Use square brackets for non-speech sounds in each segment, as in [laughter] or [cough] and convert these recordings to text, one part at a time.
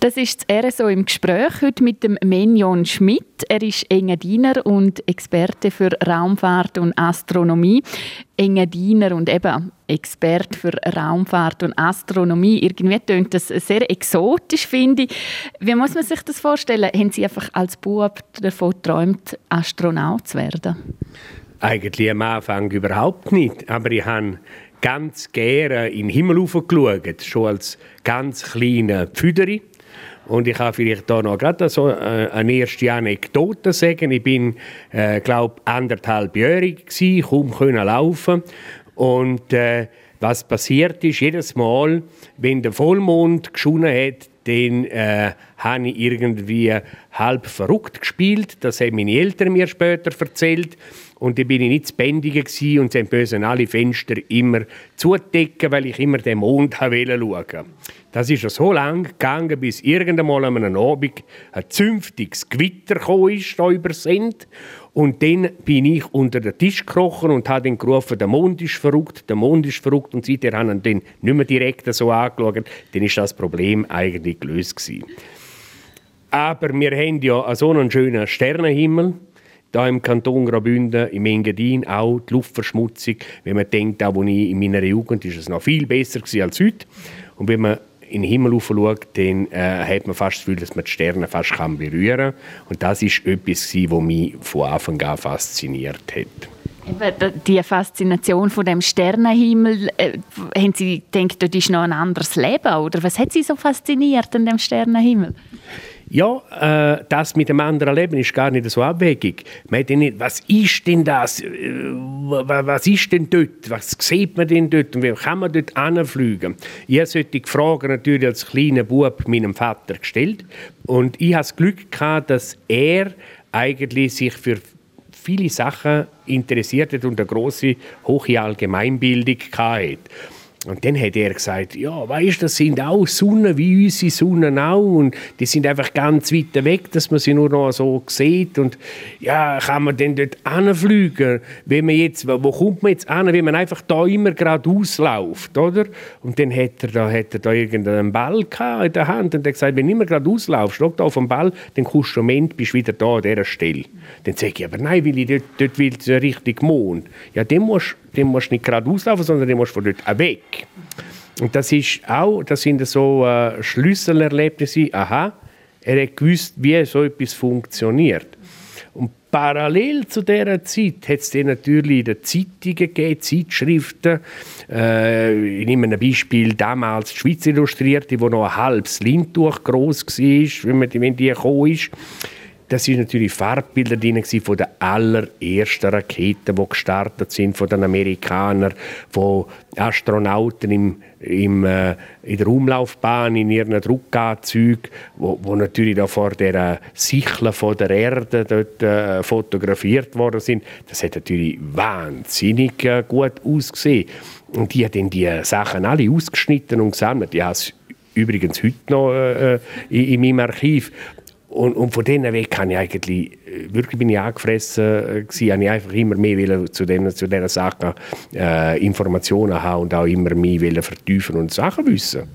Das ist das RSO im Gespräch heute mit dem Menjon Schmidt. Er ist Engadiner und Experte für Raumfahrt und Astronomie. Engadiner und eben Experte für Raumfahrt und Astronomie. Irgendwie tönt das sehr exotisch, finde ich. Wie muss man sich das vorstellen? Haben Sie einfach als Bub davon geträumt, Astronaut zu werden? Eigentlich am Anfang überhaupt nicht. Aber ich habe ganz gerne in den Himmel geschaut, schon als ganz kleiner Pfüderi. Und ich kann vielleicht hier noch gerade so äh, eine erste Anekdote sagen. Ich bin, äh, glaube anderthalbjährig gsi, kaum können laufen und äh, was passiert ist, jedes Mal, wenn der Vollmond geschonen hat, dann äh, habe ich irgendwie halb verrückt gespielt. Das haben meine Eltern mir später erzählt. Und dann bin ich nicht zu bändigen und sie bösen alle Fenster immer zudecken, weil ich immer den Mond schauen. Das ist so lange gegangen, bis irgendwann an einem Abend ein zünftiges Gewitter kam, ist, da über Send. Und dann bin ich unter den Tisch gekrochen und habe dann gerufen, der Mond ist verrückt, der Mond ist verrückt. Und seitdem haben ihn dann nicht mehr direkt so angeschaut. Dann ist das Problem eigentlich gelöst gewesen. Aber wir haben ja so einen schönen Sternenhimmel da im Kanton Graubünden, im Engadin, auch die Luftverschmutzung. Wenn man denkt, auch ich in meiner Jugend ist es noch viel besser als heute. Und wenn man in den Himmel schaut, dann äh, hat man fast das Gefühl, dass man die Sterne fast kann berühren kann. Und das ist etwas, was mich von Anfang an fasziniert hat. Die Faszination von dem Sternenhimmel, äh, haben Sie gedacht, das ist noch ein anderes Leben? Oder was hat Sie so fasziniert an dem Sternenhimmel? Ja, äh, das mit dem anderen Leben ist gar nicht so abwegig. Man nicht, was ist denn das? Äh, was ist denn dort? Was sieht man denn dort? Und wie kann man dort anfliegen? Ich habe solche Fragen natürlich als kleiner Bub meinem Vater gestellt. Und ich hatte das Glück, gehabt, dass er eigentlich sich für viele Sachen interessiert hat und eine große, hohe Allgemeinbildung hatte. Und dann hat er gesagt, ja, weißt, das sind auch Sonnen wie unsere Sonnen auch und die sind einfach ganz weit weg, dass man sie nur noch so sieht und ja, kann man denn dort anfliegen? Wenn man jetzt, wo kommt man jetzt an, wenn man einfach da immer geradeaus läuft, oder? Und dann hat er da, hat er da irgendeinen Ball in der Hand und er gesagt, wenn du immer geradeaus laufst, schau da auf den Ball, dann kommst du Moment, bist wieder da an dieser Stelle. Dann sage ich, aber nein, will ich dort, dort will ich richtig Mond. Ja, dann musst den musst du nicht gerade auslaufen, sondern den musst du von dort weg. Und das ist auch, das sind so äh, Schlüsselerlebnisse. Aha, er hat gewusst, wie so etwas funktioniert. Und parallel zu dieser Zeit hat es natürlich in den Zeitungen gegeben, Zeitschriften. Äh, ich nehme ein Beispiel, damals die Schweiz Illustrierte, wo noch ein halbes Lindtuch groß war, wenn die gekommen ist. Das sind natürlich Farbbilder von den allerersten Raketen, die gestartet sind von den Amerikanern, von Astronauten im, im, äh, in der Umlaufbahn in ihren Druckanzügen, wo, wo natürlich da vor der Sichel von der Erde dort äh, fotografiert worden sind. Das hat natürlich wahnsinnig äh, gut ausgesehen. Und die haben die Sachen alle ausgeschnitten und gesammelt. Es übrigens heute noch äh, äh in, in meinem Archiv. Und, und von denen weg kann ich eigentlich, äh, wirklich bin ich angefressen äh, habe ich einfach immer mehr zu, den, zu diesen Sachen äh, Informationen haben und auch immer mehr vertiefen und Sachen wissen.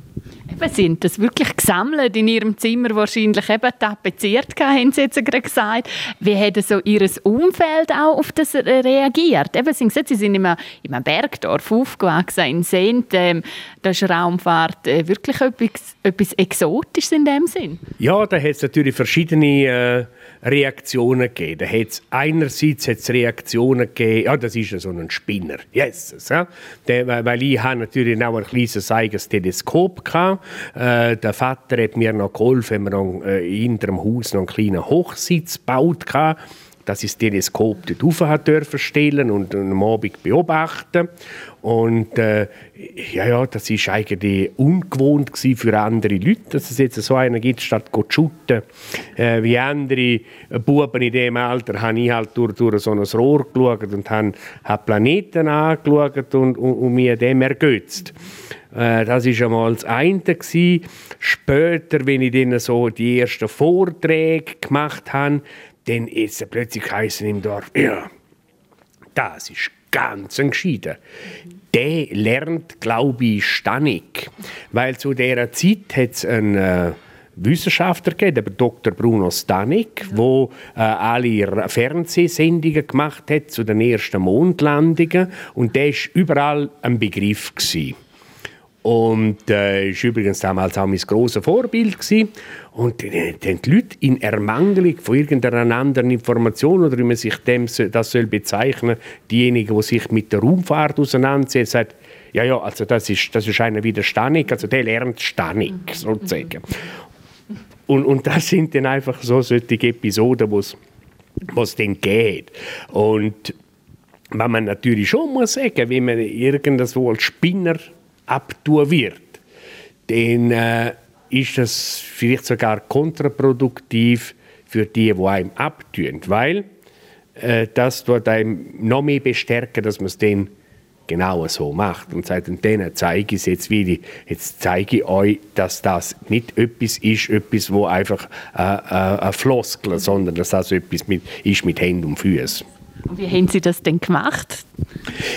Eben sind das wirklich gesammelt in ihrem Zimmer wahrscheinlich eben tapeziert haben sie jetzt gerade gesagt. Wie hat so ihr Umfeld auch auf das reagiert? Eben, sie, gesagt, sie sind in einem, in einem Bergdorf aufgewachsen, in Sent. Ähm, da ist Raumfahrt äh, wirklich etwas, etwas Exotisches in dem Sinn. Ja, da hat es natürlich verschiedene äh, Reaktionen gegeben. Da hat's, einerseits hat es Reaktionen gegeben, ja, das ist ja so ein Spinner, yes, ja? Weil ich habe natürlich auch ein kleines eigenes Teleskop hatte. Äh, der Vater hat mir noch geholfen, wir noch äh, in dem Haus noch einen kleinen Hochsitz gebaut hatte dass ich das Teleskop dort rauf dürfen stellen und am Abend beobachten. Und äh, ja, ja, das war eigentlich ungewohnt für andere Leute, dass es jetzt so einen gibt, statt zu shooten. Äh, wie andere Buben in diesem Alter habe ich halt durch, durch so ein Rohr geschaut und habe, habe Planeten angeschaut und, und, und mir dem ergötzt. Äh, das war einmal das eine. Später, wenn ich dann so die ersten Vorträge gemacht habe, dann ist es plötzlich heißen im Dorf, ja, das ist ganz ein Gescheiter. Der lernt, glaube ich, Stanik. Weil zu dieser Zeit hat es einen, äh, Wissenschaftler gegeben, Dr. Bruno Stanik, ja. wo äh, alle Fernsehsendungen gemacht hat zu den ersten Mondlandungen und der ist überall ein Begriff gewesen. Und äh, ist übrigens damals auch mein grosses Vorbild gewesen. Und äh, die Leute in Ermangelung von irgendeiner anderen Information oder wie man sich dem, das soll bezeichnen, diejenigen, die sich mit der Raumfahrt auseinandersetzen, sagt, ja, ja, also das ist, das ist einer wie der Stanik, also der lernt Stanik, sozusagen. Und, und das sind dann einfach so solche Episoden, wo es dann geht. Und was man natürlich schon muss sagen, wenn man irgendwo als Spinner abtun wird, dann äh, ist das vielleicht sogar kontraproduktiv für die, die einem abtun, weil äh, das tut einem noch mehr bestärken, dass man es dann genau so macht. Und sagt, denen zeige ich es jetzt wieder, jetzt zeige ich euch, dass das nicht etwas ist, etwas, wo einfach äh, äh, ein Floskel, sondern dass das etwas mit, ist mit Händen und Füßen. Und wie haben Sie das denn gemacht?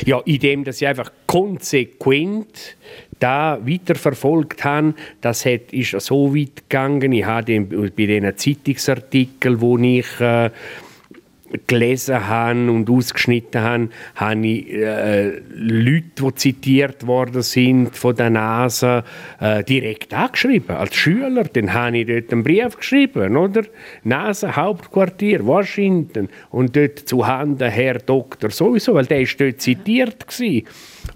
Ja, indem dass Sie einfach konsequent da weiterverfolgt haben. Das hat, ist so weit gegangen. Ich habe bei diesen Zeitungsartikeln, wo ich äh, gelesen habe und ausgeschnitten habe, habe ich äh, Leute, die zitiert worden sind von der NASA, äh, direkt angeschrieben, als Schüler. Dann habe ich dort einen Brief geschrieben, oder? NASA, Hauptquartier, Washington. Und dort zu Handen Herr Doktor sowieso, weil der ist dort zitiert gewesen.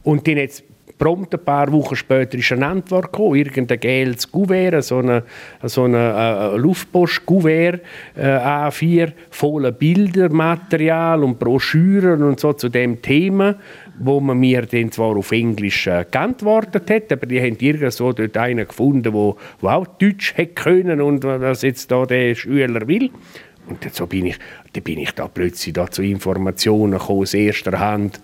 Und dann jetzt prompt ein paar Wochen später ist eine Antwort gekommen, irgendein gelbes Kuvert, so ein so eine, äh, Luftpost-Kuvert, äh, A4, voller Bildermaterial und Broschüren und so zu dem Thema, wo man mir dann zwar auf Englisch äh, geantwortet hat, aber die haben irgendwo dort einen gefunden, der auch Deutsch hätte können und was jetzt da der Schüler will. Und so bin ich, dann bin ich da plötzlich da zu Informationen gekommen, aus erster Hand,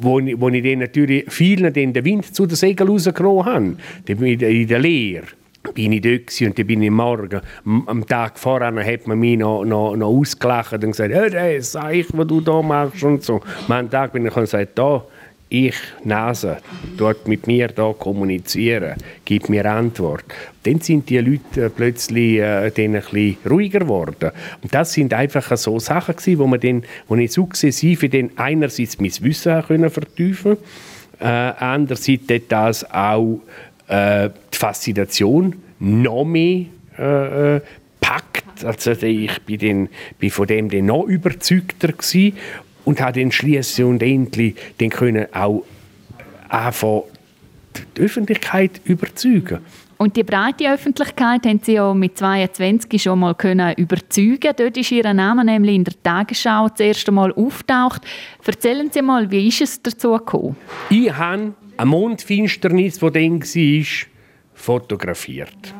wo, wo ich dann natürlich vielen den Wind zu den Segeln rausgenommen habe. Dann in der Lehre bin ich dort und dann bin ich morgen, am Tag vorher hat man mich noch, noch, noch ausgelacht und gesagt, hey, das sag ich, was du da machst und so. Am Tag bin ich und gesagt, da, ich, Nase, dort mit mir da kommunizieren, gib mir Antwort. Dann sind die Leute äh, plötzlich äh, ein bisschen ruhiger geworden. Und das sind einfach so Sachen gewesen, wo man dann, wo ich sukzessive dann einerseits mein Wissen können vertiefen äh, andererseits das auch äh, die Faszination noch mehr äh, äh packt. Also ich bin, dann, bin von dem dann noch überzeugter gewesen und hat dann schließlich und endlich den können auch anfangen, die Öffentlichkeit überzeugen. Und die breite Öffentlichkeit haben Sie ja mit 22 schon mal können überzeugen. Dort ist Ihr Name nämlich in der Tagesschau das erste Mal auftaucht. Erzählen Sie mal, wie ist es dazu gekommen? Ich habe eine Mondfinsternis, die dann war, fotografiert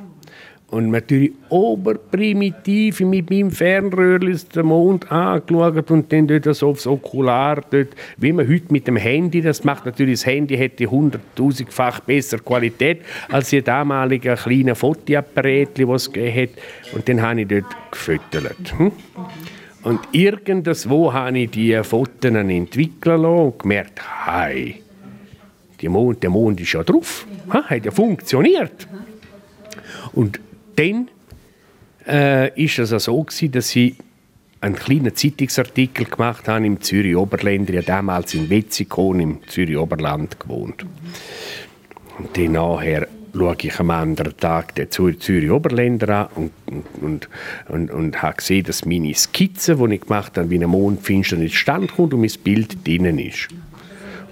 und natürlich oberprimitiv mit meinem Fernröhrchen den Mond angeschaut und dann dort so aufs Okular, dort, wie man heute mit dem Handy, das macht natürlich, das Handy hätte hunderttausendfach bessere Qualität als die damalige kleine Fotoapparat, die es hat. Und dann habe ich dort gefüttert. Hm? Und irgendwo habe ich diese Fotos entwickeln und gemerkt, hey, Mond, der Mond ist ja drauf, hat ja funktioniert. Und dann äh, ist es so gewesen, dass sie einen kleinen Zeitungsartikel gemacht haben im Zürich Oberländer, ja damals in Wetzikon im Zürich Oberland gewohnt. Und dann nachher schaue ich am anderen Tag den Zürich Oberländer an und, und, und, und habe gesehen, dass meine Skizze, die ich gemacht habe, wie eine Mondfinsternis stand kommt und mein Bild drinnen ist.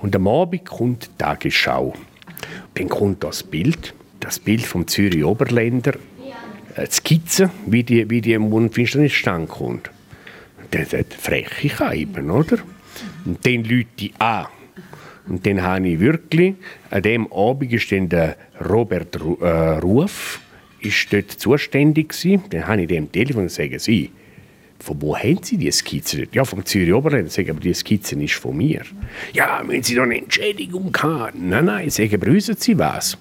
Und am Abend kommt die Tagesschau. Dann kommt das Bild, das Bild vom Zürich Oberländer Skizze, wie die, wie die Mondfinsternis stand kommt. Das hat freche Scheiben, oder? Und dann Leute ich an. Und dann habe ich wirklich, an dem Abend ist dann der Robert äh, Ruf ist dort zuständig gewesen. Dann habe ich dem Telefon und sagen Sie, von wo haben Sie die Skizze? Ja, vom Zürich Oberland. Sagen, aber die Skizze ist von mir. Ja, wenn Sie da eine Entschädigung haben. Nein, nein, sagen, brüsen Sie was.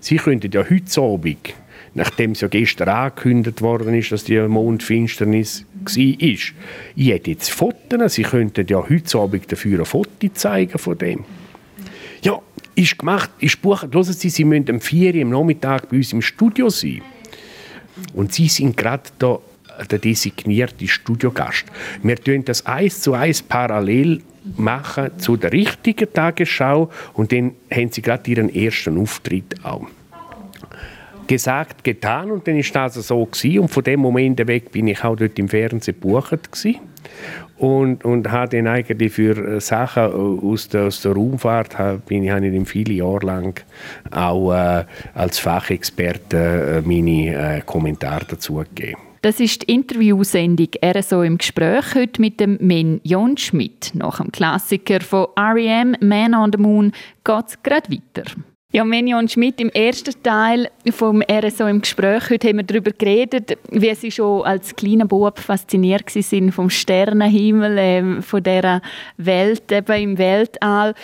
Sie könnten ja heute Abend nachdem es ja gestern angekündigt worden ist, dass die Mondfinsternis war. Ich hätte jetzt Fotos, Sie könnten ja heute Abend dafür ein Foto zeigen von dem. Ja, ist gemacht, ist bucht. Hören Sie, Sie müssen am 4 Uhr am Nachmittag bei uns im Studio sein. Und sie sind gerade da der designierte Studiogast. Wir tun das eins zu eins parallel machen zu der richtigen Tagesschau und dann haben sie gerade ihren ersten Auftritt auch. Gesagt, getan und dann ist das so gewesen. und von dem Moment weg bin ich auch dort im Fernsehen gebucht gewesen und, und habe dann eigentlich für äh, Sachen aus der, aus der Raumfahrt bin ich, habe ich viele Jahre lang auch äh, als Fachexperte äh, meine äh, Kommentare dazu gegeben. Das ist die Interviewsendung RSO im Gespräch heute mit dem Men Jon Schmidt. Nach dem Klassiker von R.E.M. Man on the Moon geht es gerade weiter. Ja, Menion Schmidt, im ersten Teil vom RSO im Gespräch heute haben wir darüber geredet, wie Sie schon als kleiner Bub fasziniert sind vom Sternenhimmel, äh, von dieser Welt eben im Weltall.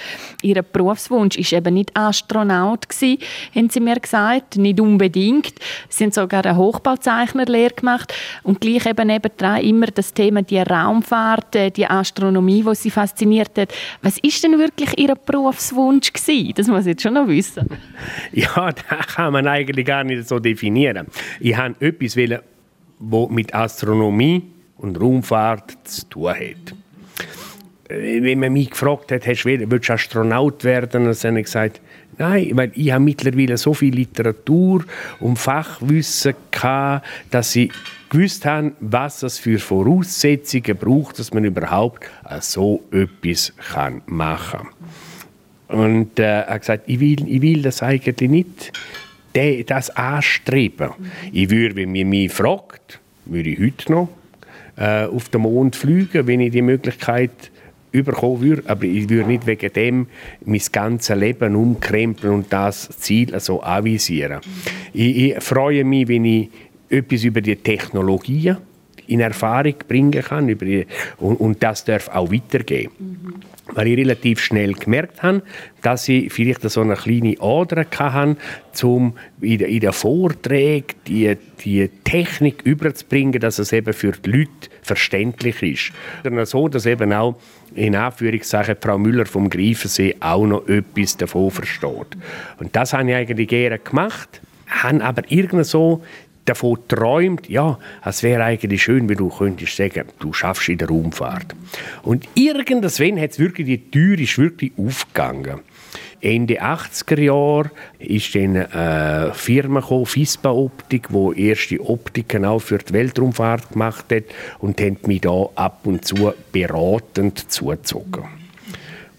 Ihr Berufswunsch ist eben nicht Astronaut gewesen, haben Sie mir gesagt, nicht unbedingt. Sie haben sogar eine Hochbauzeichnerlehre gemacht und gleich eben nebendran immer das Thema die Raumfahrt, äh, die Astronomie, was Sie fasziniert hat. Was ist denn wirklich Ihr Berufswunsch gewesen? Das muss ich jetzt schon noch wissen wissen? [laughs] Ja, das kann man eigentlich gar nicht so definieren. Ich wollte etwas, das mit Astronomie und Raumfahrt zu tun hat. Äh, wenn man mich gefragt hat, willst du Astronaut werden, dann habe ich gesagt, nein, weil ich habe mittlerweile so viel Literatur und Fachwissen gehabt, dass ich gewusst habe, was es für Voraussetzungen braucht, dass man überhaupt so etwas machen kann. Und äh, er hat gesagt, ich will, ich will das eigentlich nicht, das anstreben. Mhm. Ich würde, wenn man mich fragt, würde ich heute noch äh, auf den Mond fliegen, wenn ich die Möglichkeit überkommen würde. Aber ich würde nicht wegen dem mein ganzes Leben umkrempeln und das Ziel also anvisieren. Mhm. Ich, ich freue mich, wenn ich etwas über die Technologien in Erfahrung bringen kann über die, und, und, das darf auch weitergehen. Mhm. Weil ich relativ schnell gemerkt habe, dass ich vielleicht so eine kleine Ader hatte, um in den, Vorträgen die, die Technik überzubringen, dass es eben für die Leute verständlich ist. Und so, dass eben auch in Anführungszeichen Frau Müller vom Greifensee auch noch etwas davon versteht. Und das habe ich eigentlich gerne gemacht, habe aber irgendwie so davon träumt, ja, es wäre eigentlich schön, wenn du könntest sagen, du schaffst in der Raumfahrt. Und irgendwann hat es wirklich, die Tür ist wirklich aufgegangen. Ende 80er Jahre ist dann eine Firma gekommen, FISPA Optik, die erste Optiken auch für die Weltraumfahrt gemacht hat und haben mich da ab und zu beratend zugezogen.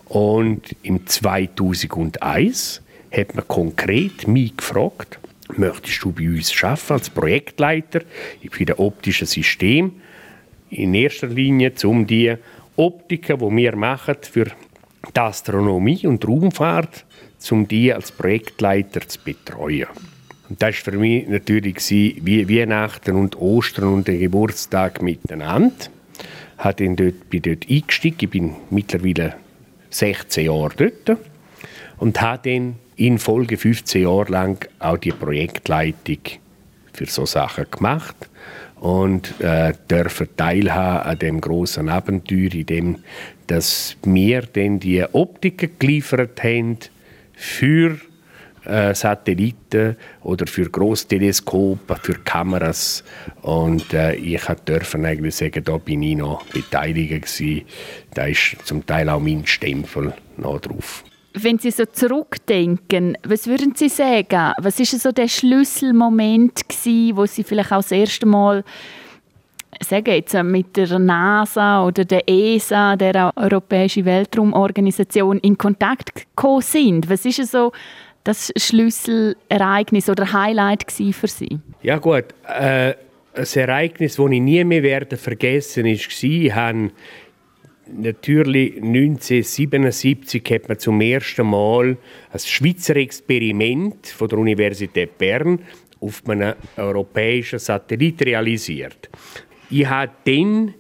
Und im 2001 hat man konkret mich gefragt, möchtest du bei uns arbeiten als Projektleiter für das optische System. In erster Linie um die Optiken, die wir machen für die Astronomie und Raumfahrt, um die als Projektleiter zu betreuen. Und das war für mich natürlich wie Weihnachten und Ostern und der Geburtstag miteinander. Ich bin dort eingestiegen, ich bin mittlerweile 16 Jahre dort und habe dann in Folge 15 Jahre lang auch die Projektleitung für so Sachen gemacht und äh, dürfen teilhaben an dem großen Abenteuer, in dem dass wir dann die Optiken geliefert haben für äh, Satelliten oder für Großteleskope, für Kameras und äh, ich durfte eigentlich sagen, da bin ich noch beteiligt gewesen. Da ist zum Teil auch mein Stempel noch drauf. Wenn Sie so zurückdenken, was würden Sie sagen? Was ist so der Schlüsselmoment gewesen, wo Sie vielleicht auch das erste Mal sagen jetzt mit der NASA oder der ESA, der Europäischen Weltraumorganisation, in Kontakt gekommen sind? Was ist so das Schlüsselereignis oder Highlight für Sie? Ja gut, äh, ein Ereignis, das ich nie mehr werde vergessen werde, war, Natürlich 1977 hat man zum ersten Mal ein Schweizer Experiment von der Universität Bern auf einem europäischen Satellit realisiert. Ich habe dann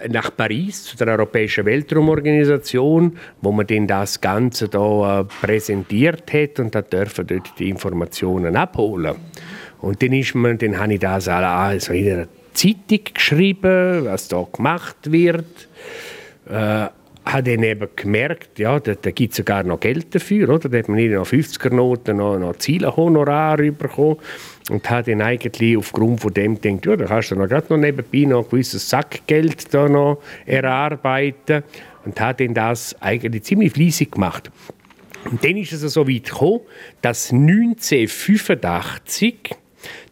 äh, nach Paris zu der Europäischen Weltraumorganisation, wo man dann das Ganze da äh, präsentiert hat und da dürfen dort die Informationen abholen. Und dann ist man, dann habe ich das also in einer Zeitung geschrieben, was da gemacht wird. Äh, habe dann eben gemerkt, ja, da, da gibt es sogar noch Geld dafür, oder? Da hat man noch 50er-Noten noch, noch Zielehonorar bekommen und habe dann eigentlich aufgrund von dem gedacht, ja, da kannst du noch, gerade noch nebenbei noch ein gewisses Sackgeld da noch erarbeiten und habe dann das eigentlich ziemlich fleissig gemacht. Und dann ist es so weit gekommen, dass 1985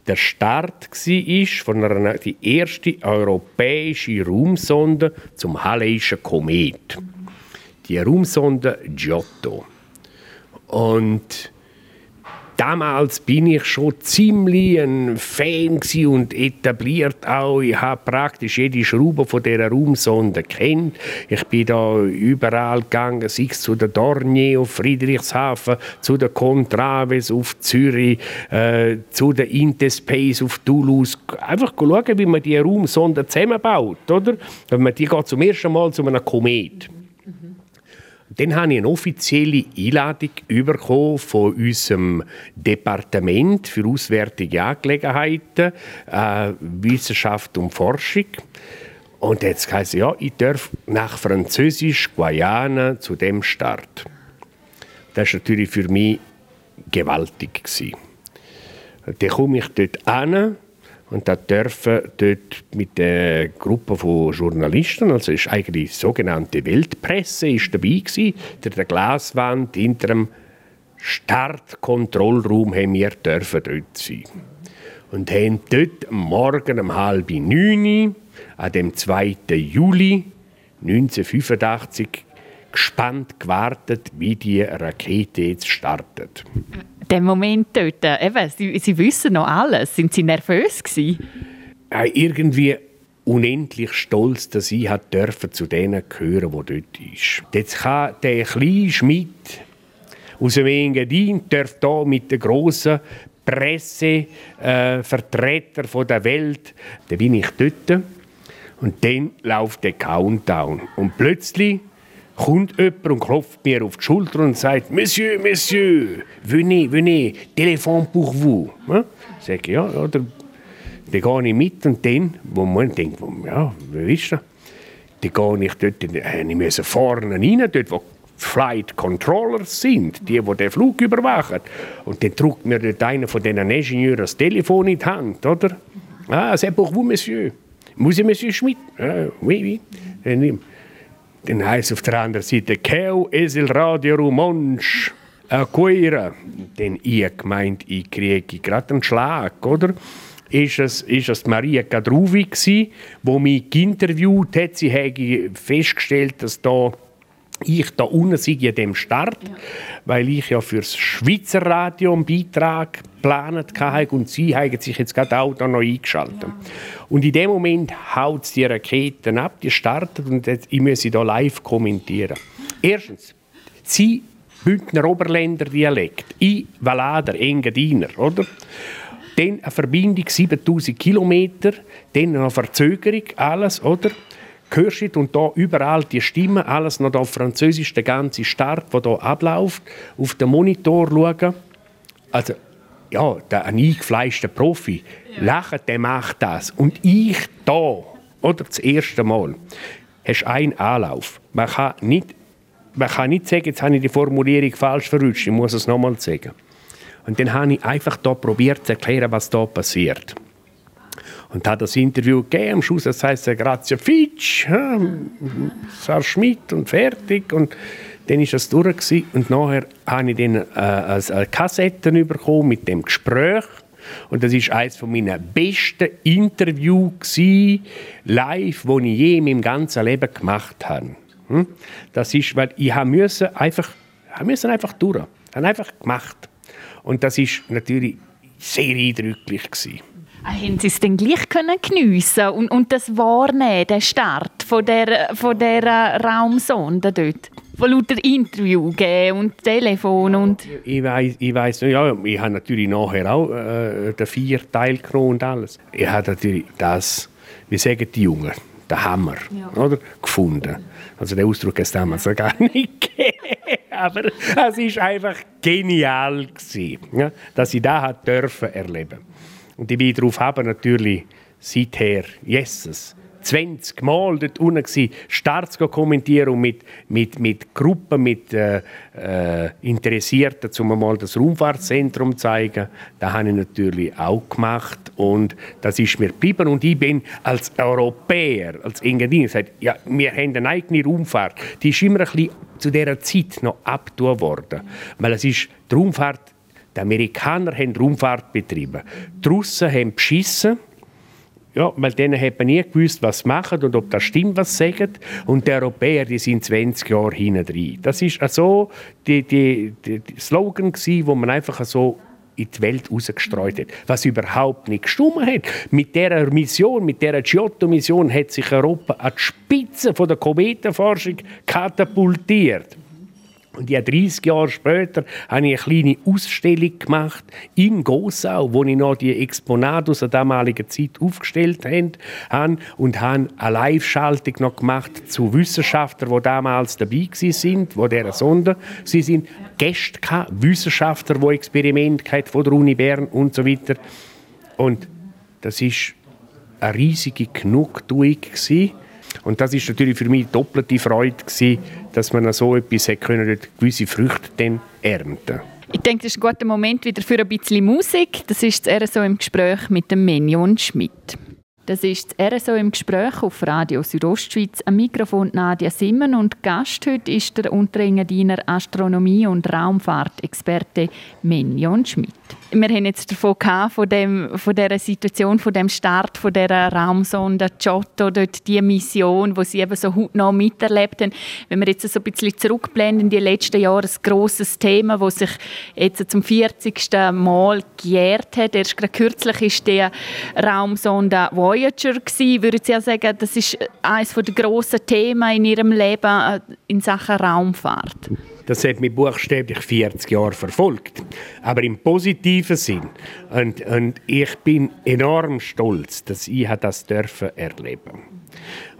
der Start war von einer, die erste europäische Raumsonde zum Halleischen Komet. Die Raumsonde Giotto. Und damals bin ich schon ziemlich ein Fan und etabliert auch. Ich habe praktisch jede Schraube von dieser Raumsonde kennt. Ich bin da überall gegangen, sei es zu der Dornier auf Friedrichshafen, zu der Contraves auf Zürich, äh, zu der Intespace auf Toulouse. Einfach schauen, wie man die Raumsonde zusammenbaut, oder? Wenn man die geht zum ersten Mal zu einem Komet. Dann habe ich eine offizielle Einladung bekommen von unserem Departement für Auswärtige Angelegenheiten, äh, Wissenschaft und Forschung. Und jetzt heisst es, ja, ich darf nach Französisch Guayana zu dem Start. Das war natürlich für mich gewaltig. Dann komme ich dort an und da dürfen dort mit der Gruppe von Journalisten, also ist eigentlich die sogenannte Weltpresse, ist dabei gewesen, der, der Glaswand hinter dem Startkontrollraum haben wir dürfen dort sein. Und haben dort am Morgen um halb neun, an dem 2. Juli 1985, gespannt gewartet, wie die Rakete jetzt startet dem Moment dort, eben, Sie, Sie wissen noch alles. Sind Sie nervös gewesen? Ja, irgendwie unendlich stolz, dass ich dürfen zu denen gehören, die dort ist. Jetzt kann der kleine Schmidt aus dem Engadin darf da mit der großen Pressevertreter äh, der Welt, da bin ich dort. Und dann läuft der Countdown. Und plötzlich kommt jemand und klopft mir auf die Schulter und sagt, Monsieur, Monsieur, venez, venez, téléphone pour vous. Ja? Sag ich, ja, oder? Dann gehe ich mit und dann, wo man denkt, ja, wer ist das? Dann gehe ich dort, äh, ich muss vorne rein, dort wo Flight Controllers sind, die, die den Flug überwachen. Und dann drückt mir dort einer von diesen Ingenieuren das Telefon in die Hand, oder? Ah, c'est pour vous, Monsieur. Ich Monsieur Schmidt? Ah, oui, oui. Dann heißt auf der anderen Seite «Quel es il radio rumonsch?» Acquire. Denn ich gemeint, ich kriege gerade einen Schlag, oder? Ist es, ist es Maria Kadruvi wo mich interviewt hat. Sie habe festgestellt, dass da ich da unten sei in dem Start, ja. weil ich ja für das Schweizer Radio einen Beitrag geplant hatte und sie haben sich jetzt gerade auch da noch eingeschaltet. Ja. Und in dem Moment haut die Raketen ab, die startet und jetzt, ich muss sie da live kommentieren. Erstens, sie Bündner Oberländer Dialekt, ich Valader, Engadiner, oder? Dann eine Verbindung 7000 Kilometer, dann eine Verzögerung, alles, oder? Hörst du und da überall die Stimmen, alles noch auf Französisch, der ganze Start, der hier abläuft, auf den Monitor schauen. Also, ja, der, ein eingefleischter Profi, ja. lacht, der macht das. Und ich da, oder das erste Mal, hast einen Anlauf. Man kann nicht, man kann nicht sagen, jetzt habe ich die Formulierung falsch verrutscht, ich muss es nochmal sagen. Und dann habe ich einfach da probiert zu erklären, was da passiert und hat das Interview gegeben. Am Schluss das heißt er Grazia Fitsch, Sar Schmidt und fertig. Und dann war das durch gewesen. und nachher habe ich dann äh, eine Kassette bekommen mit dem Gespräch. Und das ist eines meiner besten Interviews live, die ich je in meinem ganzen Leben gemacht habe. Hm? Das ist, weil ich musste einfach, musste einfach durch. Habe einfach gemacht. Und das ist natürlich sehr eindrücklich gewesen. Haben Sie es dann gleich können geniessen und, und das wahrnehmen, den Start von der, von der Raumsonde dort? Von lauter Interview geben und Telefon und... Ich weiß, ich weiss, ja, ich habe natürlich nachher auch äh, den vier Teil und alles. Ich habe natürlich das, wie sagen die Jungen, den Hammer, ja. oder, gefunden. Also den Ausdruck es damals ja. gar nicht [laughs] gegeben, aber es war einfach genial gewesen, ja, dass ich das erleben durfte. Und ich bin darauf haben natürlich seither, Jesus, 20 Mal dort unten gewesen, Starts kommentieren und mit, mit, mit Gruppen, mit äh, äh, Interessierten, um mal das Raumfahrtzentrum zu zeigen. Das habe ich natürlich auch gemacht und das ist mir geblieben. Und ich bin als Europäer, als Engadin, gesagt, ja, wir haben eine eigene Raumfahrt. Die ist immer ein bisschen zu dieser Zeit noch abgetan worden. Weil es ist die Raumfahrt, die Amerikaner haben Raumfahrt betrieben. Die Russen haben beschissen ja, weil denen hat man nie gewusst, was sie machen und ob das stimmt, was sie sagen. Und die Europäer, die sind 20 Jahre hinten drin. Das war so die, die, die, die Slogan wo man einfach so in die Welt rausgestreut hat, was überhaupt nicht gestimmt hat. Mit dieser Mission, mit dieser Giotto-Mission hat sich Europa an die Spitze der Kometenforschung katapultiert. Und ja, 30 Jahre später habe ich eine kleine Ausstellung gemacht in Gossau, wo ich noch die Exponate aus der damaligen Zeit aufgestellt habe und habe eine Live-Schaltung noch gemacht zu Wissenschaftlern, die damals dabei waren, die dieser Sonde sie sind. Gäste gehabt, Wissenschaftler, die Experimente von der Uni Bern und so weiter. Und das ist eine riesige Genugtuung gewesen und das ist natürlich für mich doppelte Freude gewesen, dass man so etwas hat können, gewisse Früchte dann ernten. Ich denke, das ist ein guter Moment wieder für ein bisschen Musik. Das ist das RSO im Gespräch mit dem Menion Schmidt. Das ist das RSO im Gespräch auf Radio Südostschweiz. Am Mikrofon Nadia Simmen und Gast heute ist der Unterengadiner Astronomie- und Raumfahrtexperte Menion Schmidt wir haben jetzt davon gehabt, von, dem, von dieser Situation, von dem Start von dieser Raumsonde Giotto, dort die Mission, wo sie eben so noch miterlebt haben. Wenn wir jetzt so ein bisschen zurückblenden die letzten Jahre, ein grosses Thema, das sich jetzt zum 40. Mal gejährt hat. Erst gerade kürzlich war die Raumsonde Voyager gewesen. Würden Sie ja sagen, das ist eines der grossen Themen in Ihrem Leben äh, in Sachen Raumfahrt? Das hat mich buchstäblich 40 Jahre verfolgt. Aber im positiven Sinn. Und, und ich bin enorm stolz, dass ich das dürfen erleben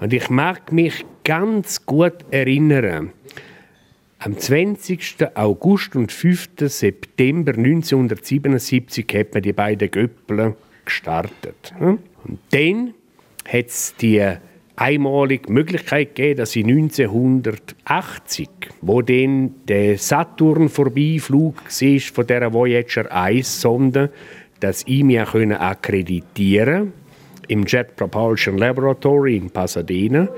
Und ich mag mich ganz gut erinnern, am 20. August und 5. September 1977 hat man die beiden Göppel gestartet. Und dann hat es die einmalige Möglichkeit gegeben, dass in 1980, wo dann der Saturn-Vorbeiflug war von der Voyager 1-Sonde, dass ich mich akkreditieren im Jet Propulsion Laboratory in Pasadena,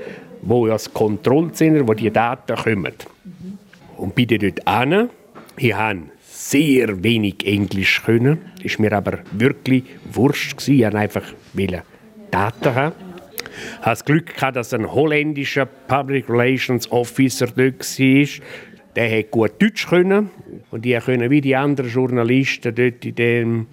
wo das Kontrollzentrum, wo die Daten kommen. Und bin dort hin. Ich habe sehr wenig Englisch können. Ist mir aber wirklich wurscht Ich wollte einfach Daten haben das Glück gehabt, dass ein holländischer Public Relations Officer dort war. Der konnte gut Deutsch können und die können wie die anderen Journalisten dort in dem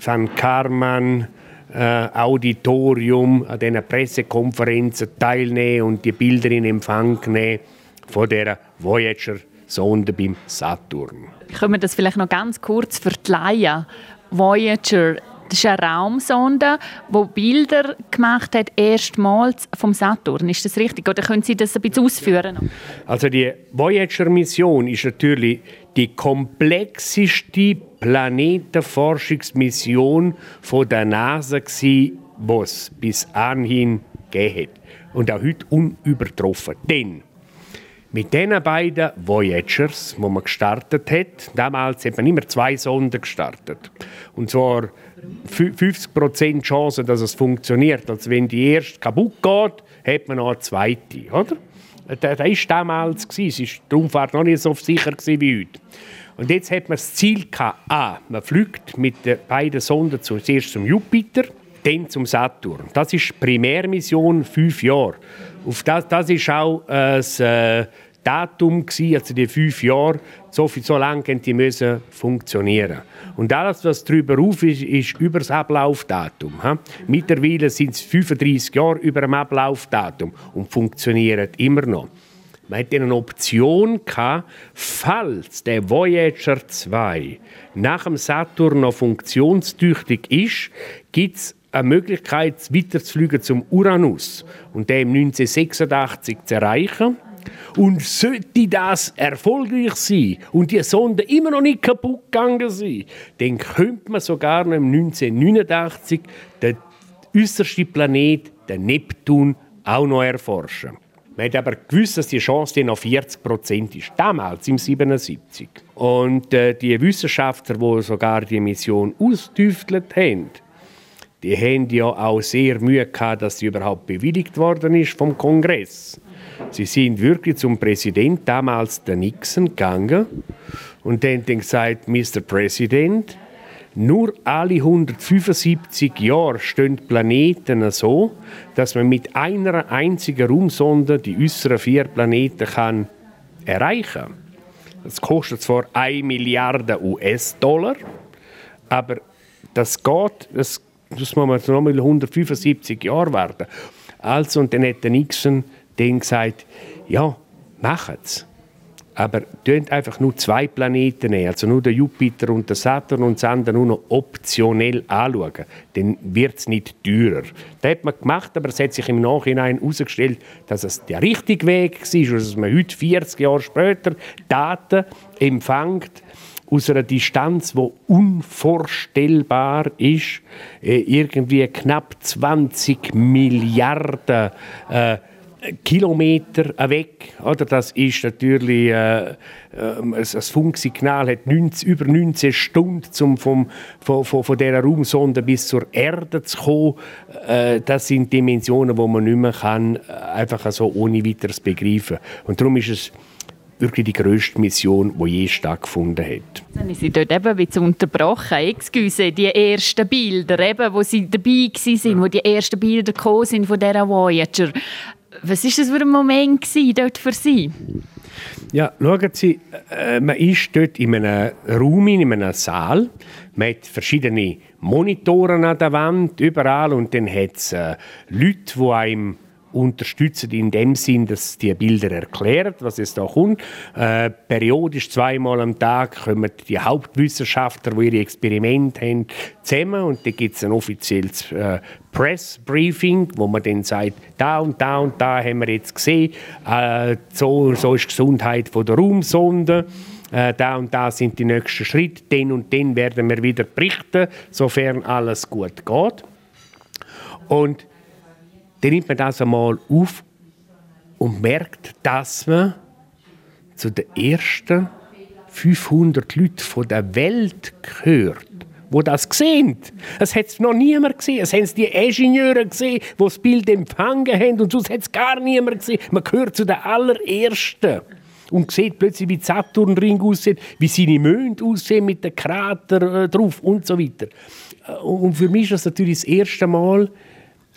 Van Karman äh, Auditorium an diesen Pressekonferenzen teilnehmen und die Bilder in Empfang nehmen von der Voyager-Sonde beim Saturn. Können wir das vielleicht noch ganz kurz verkleiden? Voyager das ist eine Raumsonde, die Bilder gemacht hat, erstmals vom Saturn. Ist das richtig? Oder können Sie das ein bisschen ausführen? Also die Voyager-Mission ist natürlich die komplexeste Planetenforschungsmission von der NASA die es bis anhin gegeben hat. Und auch heute unübertroffen. Denn mit diesen beiden Voyagers, die man gestartet hat, damals hat man immer zwei Sonden gestartet. Und zwar 50% Chance, dass es funktioniert. Also wenn die erste kaputt geht, hat man noch eine zweite. Oder? Das war damals. Es war die Raumfahrt noch nicht so sicher wie heute. Und jetzt hat man das Ziel gehabt, A, man fliegt mit den beiden Sonden zuerst zum Jupiter, dann zum Saturn. Das ist Primärmission, fünf Jahre. Auf das, das ist auch äh, das äh, Datum gewesen, also die fünf Jahre. So, viel, so lange die müssen funktionieren. Und alles, was darüber auf ist, ist über das Ablaufdatum. Mittlerweile sind es 35 Jahre über dem Ablaufdatum und funktionieren immer noch. Man hatte eine Option, falls der Voyager 2 nach dem Saturn noch funktionstüchtig ist, gibt es eine Möglichkeit, weiterzufliegen zum Uranus und den 1986 zu erreichen. Und sollte das erfolgreich sein und die Sonde immer noch nicht kaputt gegangen sein, dann könnte man sogar noch im 1989 den äußersten Planet, den Neptun, auch noch erforschen. Man hat aber gewusst, dass die Chance noch 40 Prozent ist. Damals, im 77. Und äh, die Wissenschaftler, die sogar die Mission austüftelt haben, die haben ja auch sehr Mühe gehabt, dass sie überhaupt bewilligt worden ist vom Kongress. Sie sind wirklich zum Präsident, damals der Nixon, gegangen und dann gesagt, Mr. President, nur alle 175 Jahre stehen Planeten so, dass man mit einer einzigen Raumsonde die äußeren vier Planeten kann erreichen kann. Das kostet zwar 1 Milliarde US-Dollar, aber das geht, das, das muss man noch mal 175 Jahre warten. Also, und dann hat Nixon dann gesagt, ja, machen's. Aber tönt einfach nur zwei Planeten nehmen, also nur den Jupiter und den Saturn und das andere nur noch optionell anschauen. Dann wird es nicht teurer. Das hat man gemacht, aber es hat sich im Nachhinein herausgestellt, dass es der richtige Weg war und dass man heute, 40 Jahre später, Daten empfängt aus einer Distanz, die unvorstellbar ist, äh, irgendwie knapp 20 Milliarden äh, Kilometer weg. Oder? Das ist natürlich, äh, äh, das Funksignal hat 19, über 19 Stunden, um vom, von, von, von dieser Raumsonde bis zur Erde zu kommen. Äh, das sind Dimensionen, die man nicht mehr kann, äh, einfach so ohne weiteres begreifen Und darum ist es wirklich die grösste Mission, die je stattgefunden hat. Dann sind Sie dort eben wie unterbrochen. Excuse, die ersten Bilder, eben, wo Sie dabei waren, wo die ersten Bilder gekommen sind von dieser Voyager. Was war das für ein Moment dort für Sie? Ja, schauen Sie, äh, man ist dort in einem Raum, in einem Saal. Man hat verschiedene Monitoren an der Wand, überall. Und dann hat es äh, Leute, die einem unterstützen in dem Sinn, dass die Bilder erklären, was es da kommt. Äh, periodisch zweimal am Tag kommen die Hauptwissenschaftler, die ihre Experimente haben, zusammen und da gibt es ein offizielles äh, Press wo man dann sagt, da und da und da haben wir jetzt gesehen, äh, so, so ist die Gesundheit von der Raumsonde. Äh, da und da sind die nächsten Schritte, den und den werden wir wieder berichten, sofern alles gut geht. Und dann nimmt man das einmal auf und merkt, dass man zu den ersten 500 Leuten der Welt gehört, wo das sehen. Es hat noch niemand gesehen. Es haben die Ingenieure gesehen, die das Bild empfangen haben und sonst hat es gar niemand gesehen. Man gehört zu den allerersten und sieht plötzlich, wie Saturnring aussieht, wie seine Monde aussehen mit den Krater äh, drauf und so weiter. Äh, und für mich ist das natürlich das erste Mal,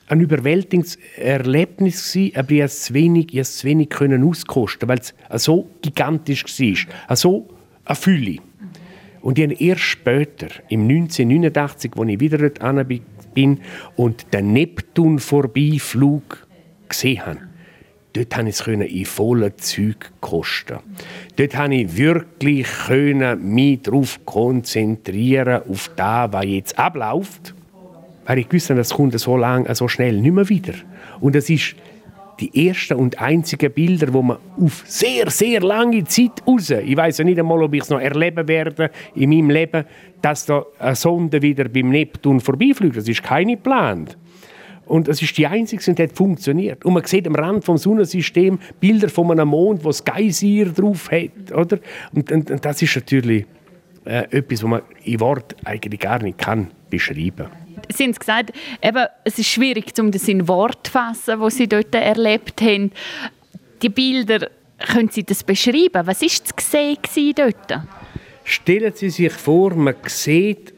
ein überwältigendes Erlebnis gewesen, aber ich konnte es wenig, ich es wenig können auskosten, weil es so gigantisch war, so eine Fülle. Und ich erst später, im 1989, als ich wieder dort bin und den Neptun-Vorbeiflug gesehen habe, dort konnte ich es in vollen Zeug kosten. Dort konnte ich wirklich mich darauf konzentrieren, auf das, was jetzt abläuft weil ich wusste, das kommt so lang, so schnell nicht mehr wieder. Und das ist die ersten und einzigen Bilder, wo man auf sehr, sehr lange Zeit raus, ich weiß ja nicht einmal, ob ich es noch erleben werde in meinem Leben, dass da eine Sonde wieder beim Neptun vorbeifliegt. Das ist keine geplant. Und es ist die einzige und hat funktioniert. Und man sieht am Rand vom Sonnensystem Bilder von einem Mond, wo das Geysir drauf hat, oder? Und, und, und das ist natürlich äh, etwas, was man in Wort eigentlich gar nicht kann beschreiben kann. Sie haben gesagt, eben, es ist schwierig, um das in Wort zu fassen, was Sie dort erlebt haben. Die Bilder, können Sie das beschreiben? Was war zu sehen dort? Stellen Sie sich vor, man sieht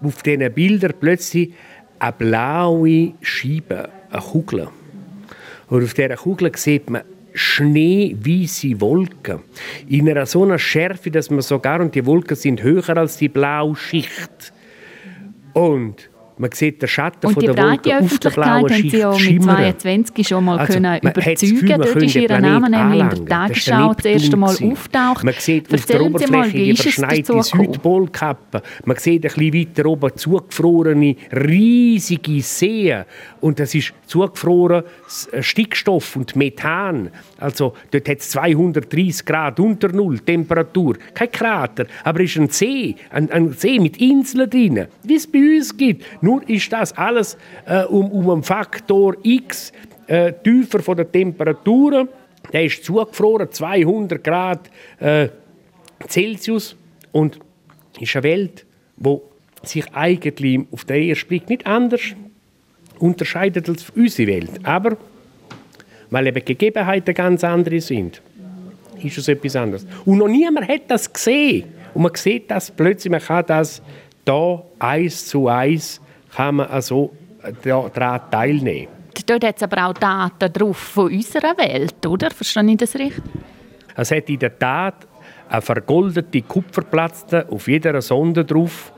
auf diesen Bildern plötzlich eine blaue Scheibe, eine Kugel. Und auf dieser Kugel sieht man schneeweiße Wolken. In einer so einer Schärfe, dass man sogar, und die Wolken sind höher als die blaue Schicht. Und man sieht den Schatten und von der Wolke auf der blauen Schicht Sie auch mit 22 schon mal also, können überzeugen. Gefühl, Dort ist Ihr Name nämlich in der Tagesschau das erste Mal auftaucht. Man sieht auf der Oberfläche die verschneite Südpolkappe. Man sieht ein bisschen weiter oben zugefrorene, riesige Seen. Und das ist zugefroren äh, Stickstoff und Methan. Also dort hat es 230 Grad unter Null Temperatur. Kein Krater, aber es ist ein See, ein, ein See mit Inseln drin, wie es bei uns gibt. Nur ist das alles äh, um, um einen Faktor X äh, tiefer von der Temperaturen. Der ist zugefroren, 200 Grad äh, Celsius. Und ist eine Welt, wo sich eigentlich auf den ersten Blick nicht anders unterscheidet als unsere Welt. Aber weil eben Gegebenheiten ganz andere sind, ist es etwas anderes. Und noch niemand hat das gesehen. Und man sieht das plötzlich, man kann das da eins zu eins kann man also daran teilnehmen. Dort hat es aber auch Daten drauf von unserer Welt, oder? Verstehe ich das richtig? Es hat in der Tat eine vergoldete Kupferplatte auf jeder Sonde drauf,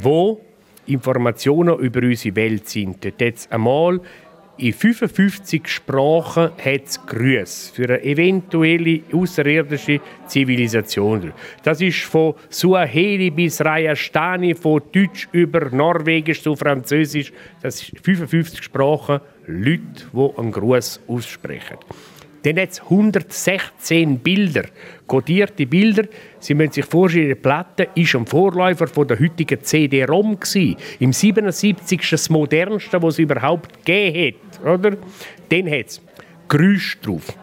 wo Informationen über unsere Welt sind. Dort hat einmal in 55 Sprachen hat es Grüße für eine eventuelle außerirdische Zivilisation. Das ist von Suaheli bis Rajasthani, von Deutsch über Norwegisch zu Französisch. Das sind 55 Sprachen, Leute, die einen Gruß aussprechen. Dann hat es 116 Bilder, kodierte Bilder. Sie müssen sich vorstellen, die Platte war ein Vorläufer der heutigen CD-ROM. Im 77. das modernste, was es überhaupt gegeben hat. Oder? Dann hat es Geräusche drauf.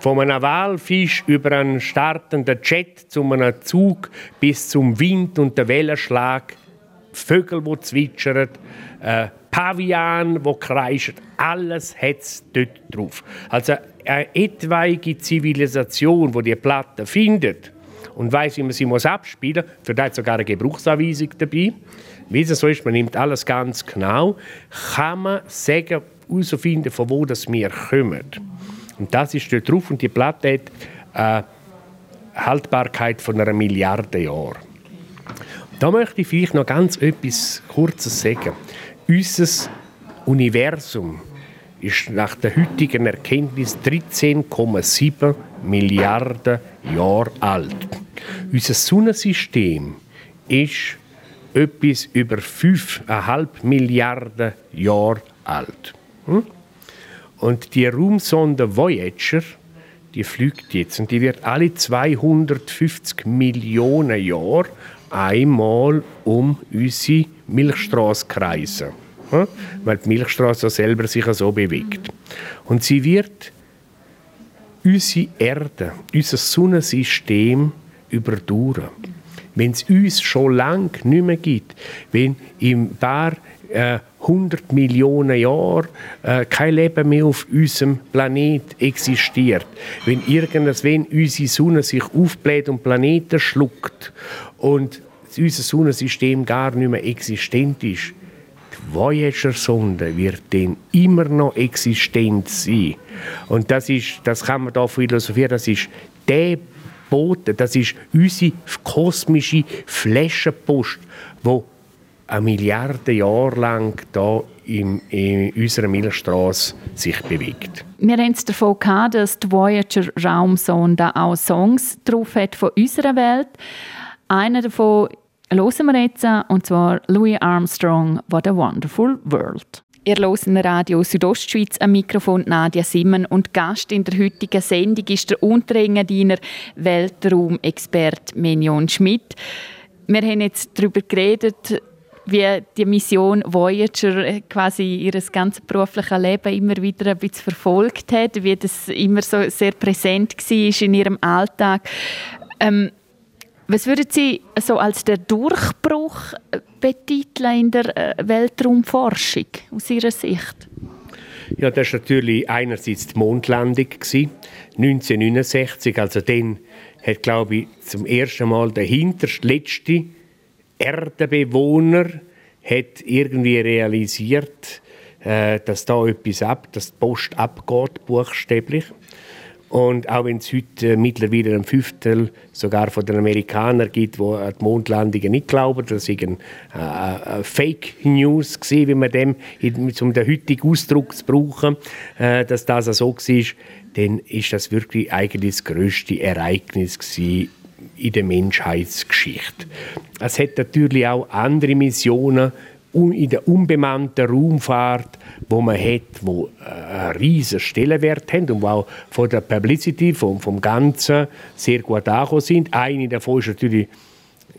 Von einem Walfisch über einen startenden Jet zu einem Zug bis zum Wind und den Wellenschlag. Vögel, die zwitschern. Äh, Pavian, wo kreischen, alles hat es dort drauf. Also eine etwaige Zivilisation, wo die, die Platte findet und weiß, wie man sie muss abspielen muss, für das sogar eine Gebrauchsanweisung dabei. Wie es so ist, man nimmt alles ganz genau, kann man sagen, herausfinden, von wo das wir kommen. Und das ist dort drauf und die Platte hat eine Haltbarkeit von einer Milliarde Jahren. Da möchte ich vielleicht noch ganz etwas Kurzes sagen. Unser Universum ist nach der heutigen Erkenntnis 13,7 Milliarden Jahre alt. Unser Sonnensystem ist etwas über 5,5 Milliarden Jahre alt. Hm? Und die Raumsonde Voyager, die fliegt jetzt und die wird alle 250 Millionen Jahre einmal um unsere Milchstraße kreisen. Weil die Milchstraße selber sich so bewegt. Und sie wird unsere Erde, unser Sonnensystem überdauern. Wenn es uns schon lange nicht mehr gibt, wenn in paar äh, 100 Millionen Jahren äh, kein Leben mehr auf unserem Planet existiert, wenn irgendwann unsere Sonne sich aufbläht und Planeten schluckt und unser Sonnensystem gar nicht mehr existent ist, die Voyager-Sonde wird dann immer noch existent sein. Und das, ist, das kann man da philosophieren, das ist der Bote, das ist unsere kosmische Flaschenpost, wo eine Milliarde Jahre lang da in, in unserer Milchstraße sich bewegt. Wir haben es davon gehabt, dass die Voyager-Raumsonde auch Songs drauf hat von unserer Welt. Einer davon hören wir jetzt, und zwar Louis Armstrong, What a Wonderful World. Ihr hört Radio Südostschweiz am Mikrofon Nadia Simmen und Gast in der heutigen Sendung ist der Unterengadiner Weltraumexperte Menion Schmidt. Wir haben jetzt darüber geredet, wie die Mission Voyager quasi ihr ganzes berufliches Leben immer wieder ein bisschen verfolgt hat, wie das immer so sehr präsent war in ihrem Alltag. Ähm, was würden Sie so als der Durchbruch äh, betiteln in der äh, Weltraumforschung aus Ihrer Sicht? Ja, das war natürlich einerseits die Mondlandung 1969. Also dann hat, glaube ich, zum ersten Mal der hinterste letzte Erdenbewohner hat irgendwie realisiert, äh, dass da etwas ab, dass die Post abgeht, buchstäblich. Und auch wenn es heute äh, mittlerweile ein Fünftel sogar von den Amerikanern gibt, die an die Mondlandungen nicht glauben, das war ein, äh, Fake News gewesen, wie man dem, um den heutigen Ausdruck zu brauchen, äh, dass das so war, dann ist das wirklich eigentlich das größte Ereignis gewesen in der Menschheitsgeschichte. Es hat natürlich auch andere Missionen in der unbemannten Raumfahrt, wo man hat, wo äh, einen riesen Stellenwert haben und wo auch von der Publicity, vom, vom Ganzen sehr gut angekommen sind. Eine davon ist natürlich,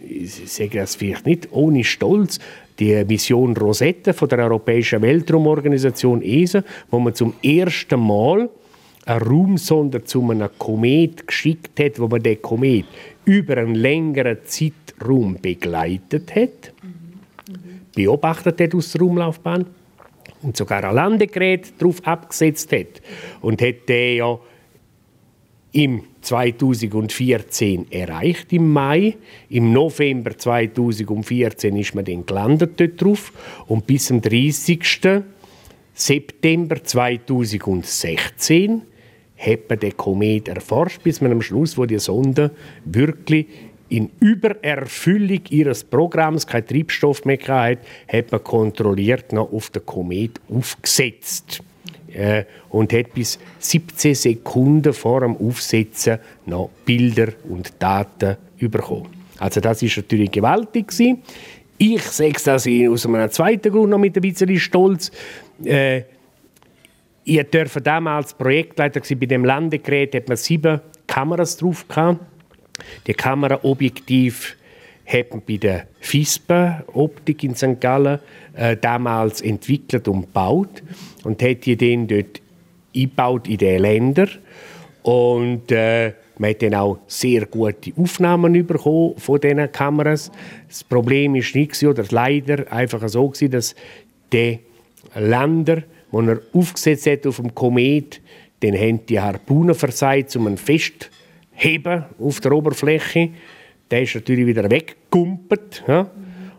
ich sage das vielleicht nicht ohne Stolz, die Mission Rosetta von der Europäischen Weltraumorganisation ESA, wo man zum ersten Mal eine Raumsonde zu einem Komet geschickt hat, wo man den Komet über einen längeren Zeitraum begleitet hat, beobachtet hat aus der Raumlaufbahn und sogar ein Landegerät darauf abgesetzt hat und hat den ja im 2014 erreicht im Mai. Im November 2014 ist man dann gelandet dort drauf und bis zum 30. September 2016 hat man den Komet erforscht, bis man am Schluss, wo die Sonde wirklich in Übererfüllung ihres Programms keinen Treibstoff mehr hatte, hat man kontrolliert noch auf den Komet aufgesetzt äh, und hat bis 17 Sekunden vor dem Aufsetzen noch Bilder und Daten bekommen. Also das ist natürlich gewaltig gewesen. Ich sage das aus einem zweiten Grund noch mit ein bisschen Stolz. Äh, ich durfte damals Projektleiter. Bei dem Landegerät hat man sieben Kameras drauf gehabt. Die Kameraobjektiv hat man bei der FISPA Optik in St. Gallen äh, damals entwickelt und gebaut und hat die dann dort eingebaut in den Länder und äh, man hat dann auch sehr gute Aufnahmen bekommen von diesen Kameras. Das Problem ist nicht oder leider einfach so gewesen, dass die Länder, die er aufgesetzt hat auf dem Komet, dann haben die Harpunen versagt, um einen festheben auf der Oberfläche. Der ist natürlich wieder weggekumpelt ja,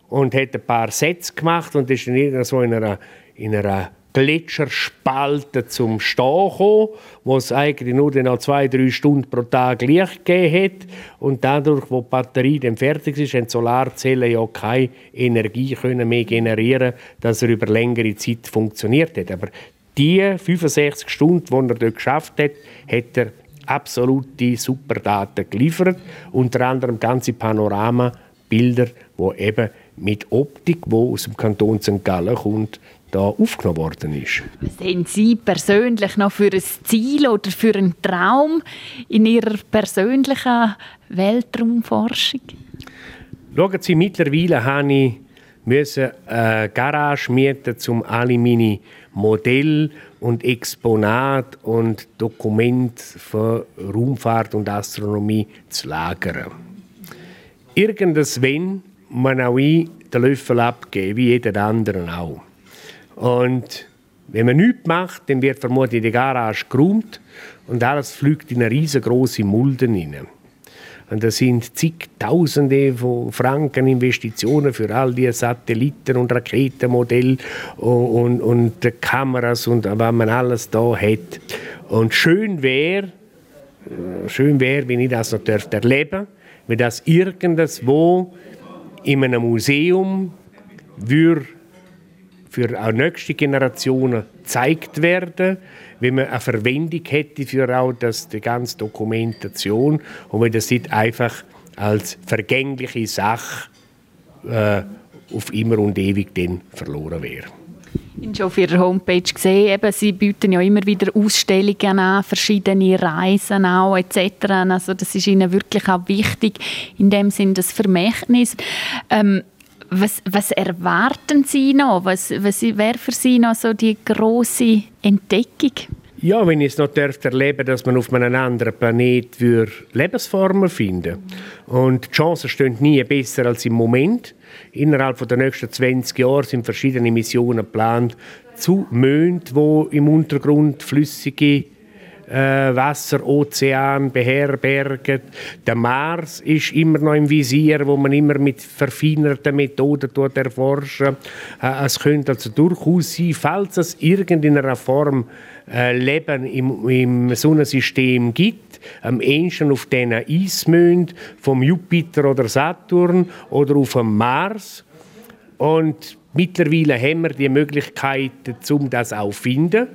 und hat ein paar Sätze gemacht und ist dann so in einer, in einer Gletscherspalte zum Stehen gekommen, wo es eigentlich nur noch zwei, drei Stunden pro Tag Licht gegeben hat. Und dadurch, wo die Batterie dann fertig ist, haben die Solarzellen ja keine Energie können mehr generieren dass er über längere Zeit funktioniert hat. Aber die 65 Stunden, die er dort geschafft hat, hat er absolute Superdaten geliefert. Unter anderem ganze Panoramabilder, wo eben mit Optik, wo aus dem Kanton St. Gallen kommt, da aufgenommen worden ist. Was haben Sie persönlich noch für ein Ziel oder für einen Traum in Ihrer persönlichen Weltraumforschung? Schauen Sie, mittlerweile habe ich müssen eine Garage mieten, um alle meine Modelle und Exponate und Dokumente von Raumfahrt und Astronomie zu lagern. Irgendwann muss auch ich den Löffel abgeben, wie jeder andere auch. Und wenn man nichts macht, dann wird vermutlich die Garage geräumt und alles fliegt in eine riesengroße Mulde hinein. Und das sind zigtausende von Franken Investitionen für all die Satelliten und Raketenmodelle und, und, und Kameras und was man alles da hat. Und schön wäre, schön wäre, wenn ich das noch erleben dürfte, wenn das irgendwo in einem Museum würde für auch nächste Generationen gezeigt werden, wenn man eine Verwendung hätte für auch das, die ganze Dokumentation und wenn das nicht einfach als vergängliche Sache äh, auf immer und ewig dann verloren wäre. Ich habe schon auf Ihrer Homepage gesehen, eben, Sie bieten ja immer wieder Ausstellungen an, verschiedene Reisen auch etc. Also das ist Ihnen wirklich auch wichtig, in dem Sinn das Vermächtnis. Ähm, was, was, erwarten Sie noch? Was, was wäre für Sie noch so die große Entdeckung? Ja, wenn ich es noch erleben dass man auf einem anderen Planet Lebensformen finden Und die Chancen stehen nie besser als im Moment. Innerhalb der nächsten 20 Jahre sind verschiedene Missionen geplant zu Monden, wo im Untergrund flüssige Wasser, Ozean beherbergen. Der Mars ist immer noch im Visier, wo man immer mit verfeinerten Methoden erforschen. Äh, es könnte also durchaus sein, falls es irgendeiner Form äh, Leben im, im Sonnensystem gibt, am ehesten auf diesen Eismond vom Jupiter oder Saturn oder auf dem Mars. Und mittlerweile haben wir die Möglichkeiten, um das auch zu finden.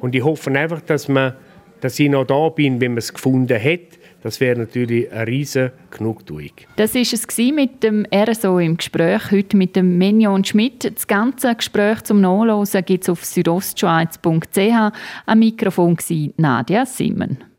Und ich hoffe einfach, dass man dass ich noch da bin, wenn man es gefunden hat. Das wäre natürlich eine riesige Genugtuung. Das war es mit dem RSO im Gespräch, heute mit dem Menion Schmidt. Das ganze Gespräch zum Nachlesen gibt es auf südostschweiz.ch. Am Mikrofon war Nadia Simmen.